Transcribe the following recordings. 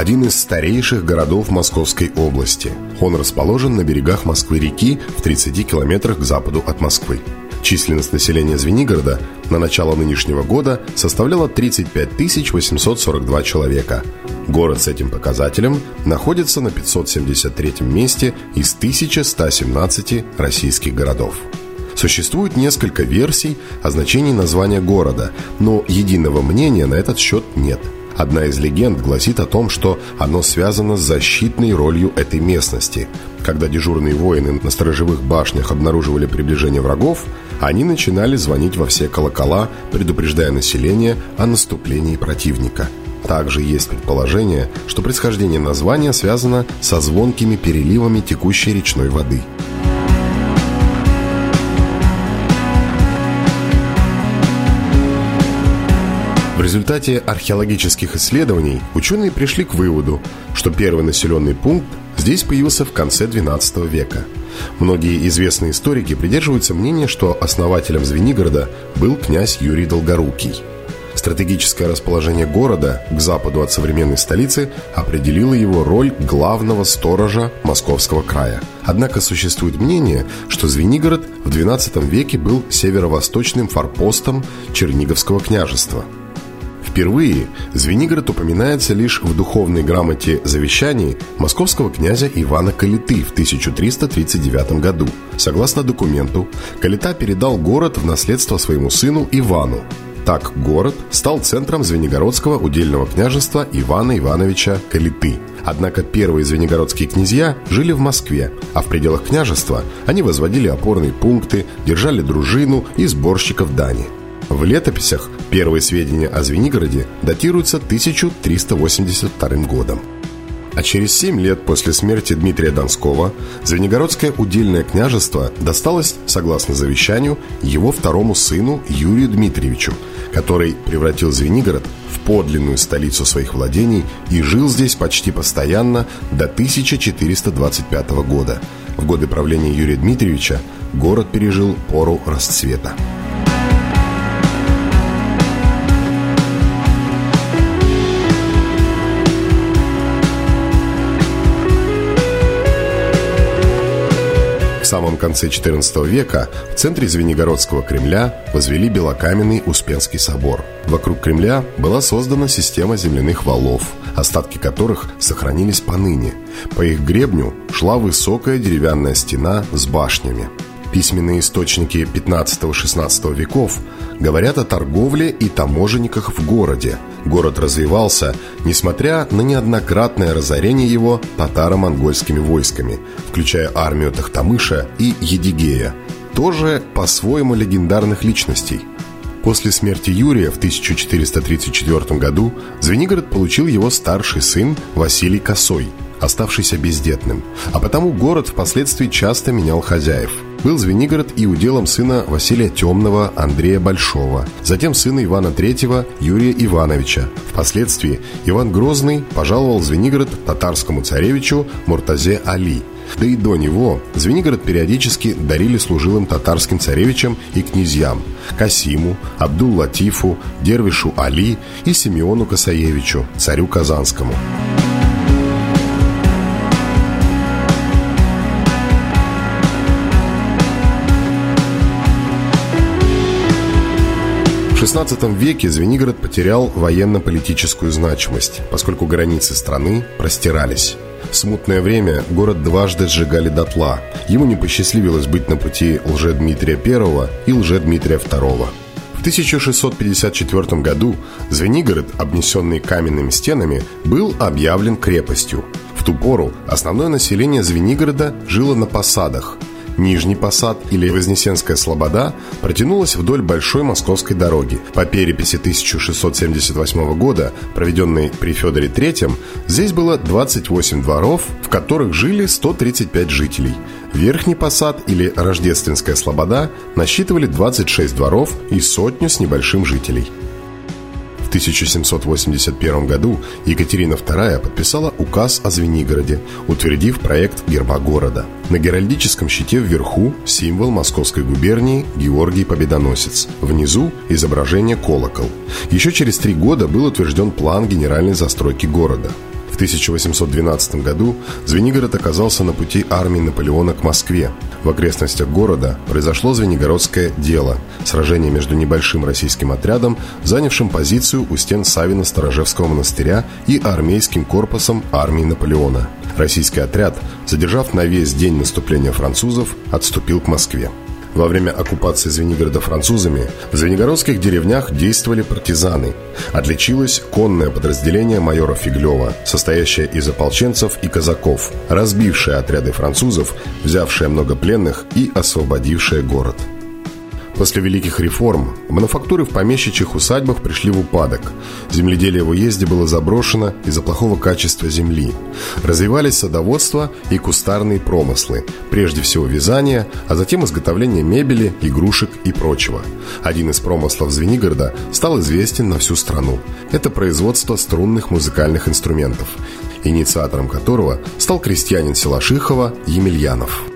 Один из старейших городов Московской области. Он расположен на берегах Москвы-реки в 30 километрах к западу от Москвы. Численность населения Звенигорода на начало нынешнего года составляла 35 842 человека. Город с этим показателем находится на 573 месте из 1117 российских городов. Существует несколько версий о значении названия города, но единого мнения на этот счет нет – Одна из легенд гласит о том, что оно связано с защитной ролью этой местности. Когда дежурные воины на сторожевых башнях обнаруживали приближение врагов, они начинали звонить во все колокола, предупреждая население о наступлении противника. Также есть предположение, что происхождение названия связано со звонкими переливами текущей речной воды – результате археологических исследований ученые пришли к выводу, что первый населенный пункт здесь появился в конце XII века. Многие известные историки придерживаются мнения, что основателем Звенигорода был князь Юрий Долгорукий. Стратегическое расположение города к западу от современной столицы определило его роль главного сторожа Московского края. Однако существует мнение, что Звенигород в XII веке был северо-восточным форпостом Черниговского княжества – Впервые Звенигород упоминается лишь в духовной грамоте завещаний московского князя Ивана Калиты в 1339 году. Согласно документу, Калита передал город в наследство своему сыну Ивану. Так город стал центром Звенигородского удельного княжества Ивана Ивановича Калиты. Однако первые звенигородские князья жили в Москве, а в пределах княжества они возводили опорные пункты, держали дружину и сборщиков дани – в летописях первые сведения о Звенигороде датируются 1382 годом. А через семь лет после смерти Дмитрия Донского Звенигородское удельное княжество досталось, согласно завещанию, его второму сыну Юрию Дмитриевичу, который превратил Звенигород в подлинную столицу своих владений и жил здесь почти постоянно до 1425 года. В годы правления Юрия Дмитриевича город пережил пору расцвета. Самом конце XIV века в центре Звенигородского Кремля возвели белокаменный Успенский собор. Вокруг Кремля была создана система земляных валов, остатки которых сохранились поныне. По их гребню шла высокая деревянная стена с башнями. Письменные источники 15-16 веков говорят о торговле и таможенниках в городе. Город развивался, несмотря на неоднократное разорение его татаро-монгольскими войсками, включая армию Тахтамыша и Едигея, тоже по-своему легендарных личностей. После смерти Юрия в 1434 году Звенигород получил его старший сын Василий Косой, оставшийся бездетным, а потому город впоследствии часто менял хозяев – был Звенигород и уделом сына Василия Темного Андрея Большого, затем сына Ивана III Юрия Ивановича. Впоследствии Иван Грозный пожаловал Звенигород татарскому царевичу Муртазе Али. Да и до него Звенигород периодически дарили служилым татарским царевичам и князьям Касиму, Абдул-Латифу, Дервишу Али и Симеону Касаевичу, царю Казанскому. В XVI веке Звенигород потерял военно-политическую значимость, поскольку границы страны простирались. В смутное время город дважды сжигали дотла. Ему не посчастливилось быть на пути лже-Дмитрия I и лже-Дмитрия II. В 1654 году Звенигород, обнесенный каменными стенами, был объявлен крепостью. В ту пору основное население Звенигорода жило на посадах. Нижний Посад или Вознесенская Слобода протянулась вдоль Большой Московской дороги. По переписи 1678 года, проведенной при Федоре III, здесь было 28 дворов, в которых жили 135 жителей. Верхний Посад или Рождественская Слобода насчитывали 26 дворов и сотню с небольшим жителей. 1781 году Екатерина II подписала указ о Звенигороде, утвердив проект герба города. На геральдическом щите вверху символ Московской губернии Георгий Победоносец. Внизу изображение колокол. Еще через три года был утвержден план генеральной застройки города – 1812 году Звенигород оказался на пути армии Наполеона к Москве. В окрестностях города произошло Звенигородское дело – сражение между небольшим российским отрядом, занявшим позицию у стен Савино-Сторожевского монастыря и армейским корпусом армии Наполеона. Российский отряд, задержав на весь день наступления французов, отступил к Москве. Во время оккупации Звенигорода французами в звенигородских деревнях действовали партизаны. Отличилось конное подразделение майора Фиглева, состоящее из ополченцев и казаков, разбившее отряды французов, взявшее много пленных и освободившее город. После великих реформ мануфактуры в помещичьих усадьбах пришли в упадок. Земледелие в уезде было заброшено из-за плохого качества земли. Развивались садоводство и кустарные промыслы, прежде всего вязание, а затем изготовление мебели, игрушек и прочего. Один из промыслов Звенигорода стал известен на всю страну. Это производство струнных музыкальных инструментов, инициатором которого стал крестьянин села Шихова Емельянов.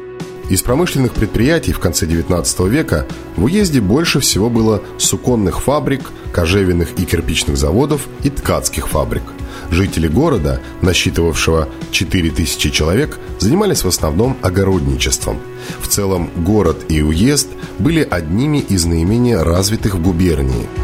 Из промышленных предприятий в конце XIX века в уезде больше всего было суконных фабрик, кожевенных и кирпичных заводов и ткацких фабрик. Жители города, насчитывавшего 4000 человек, занимались в основном огородничеством. В целом город и уезд были одними из наименее развитых в губернии –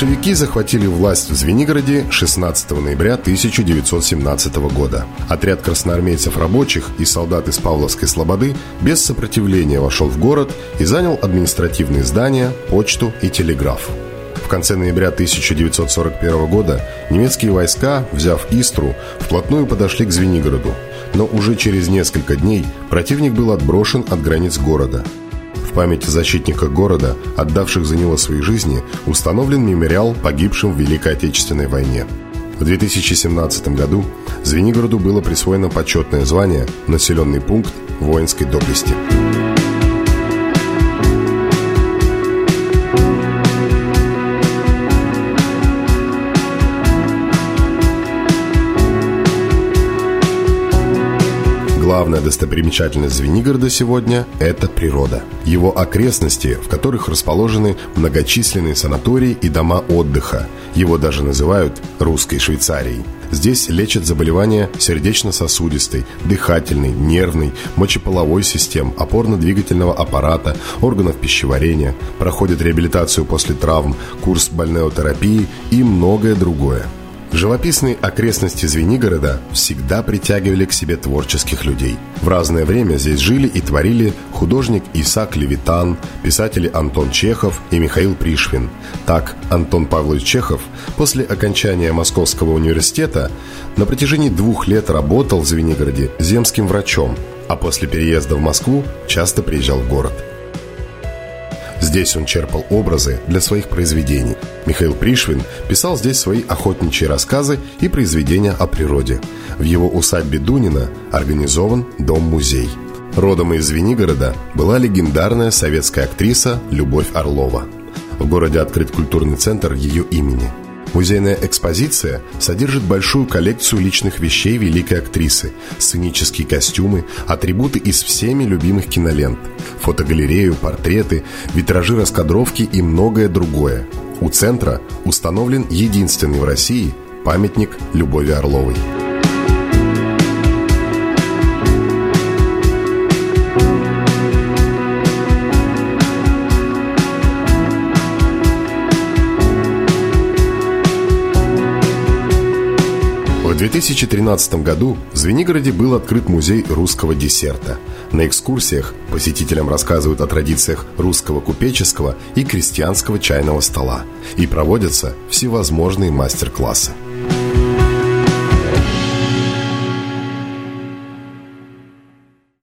Большевики захватили власть в Звенигороде 16 ноября 1917 года. Отряд красноармейцев рабочих и солдат из Павловской Слободы без сопротивления вошел в город и занял административные здания, почту и телеграф. В конце ноября 1941 года немецкие войска, взяв Истру, вплотную подошли к Звенигороду, но уже через несколько дней противник был отброшен от границ города – о защитниках города, отдавших за него свои жизни, установлен мемориал погибшим в Великой Отечественной войне. В 2017 году Звенигороду было присвоено почетное звание «Населенный пункт воинской доблести». Достопримечательность Звенигорода сегодня – это природа. Его окрестности, в которых расположены многочисленные санатории и дома отдыха. Его даже называют «русской Швейцарией». Здесь лечат заболевания сердечно-сосудистой, дыхательной, нервной, мочеполовой систем, опорно-двигательного аппарата, органов пищеварения, проходят реабилитацию после травм, курс больнеотерапии и многое другое – Живописные окрестности Звенигорода всегда притягивали к себе творческих людей. В разное время здесь жили и творили художник Исаак Левитан, писатели Антон Чехов и Михаил Пришвин. Так, Антон Павлович Чехов после окончания Московского университета на протяжении двух лет работал в Звенигороде земским врачом, а после переезда в Москву часто приезжал в город. Здесь он черпал образы для своих произведений. Михаил Пришвин писал здесь свои охотничьи рассказы и произведения о природе. В его усадьбе Дунина организован дом-музей. Родом из Звенигорода была легендарная советская актриса Любовь Орлова. В городе открыт культурный центр ее имени – Музейная экспозиция содержит большую коллекцию личных вещей великой актрисы, сценические костюмы, атрибуты из всеми любимых кинолент, фотогалерею, портреты, витражи раскадровки и многое другое. У центра установлен единственный в России памятник Любови Орловой. 2013 году в Звенигороде был открыт музей русского десерта. На экскурсиях посетителям рассказывают о традициях русского купеческого и крестьянского чайного стола. И проводятся всевозможные мастер-классы –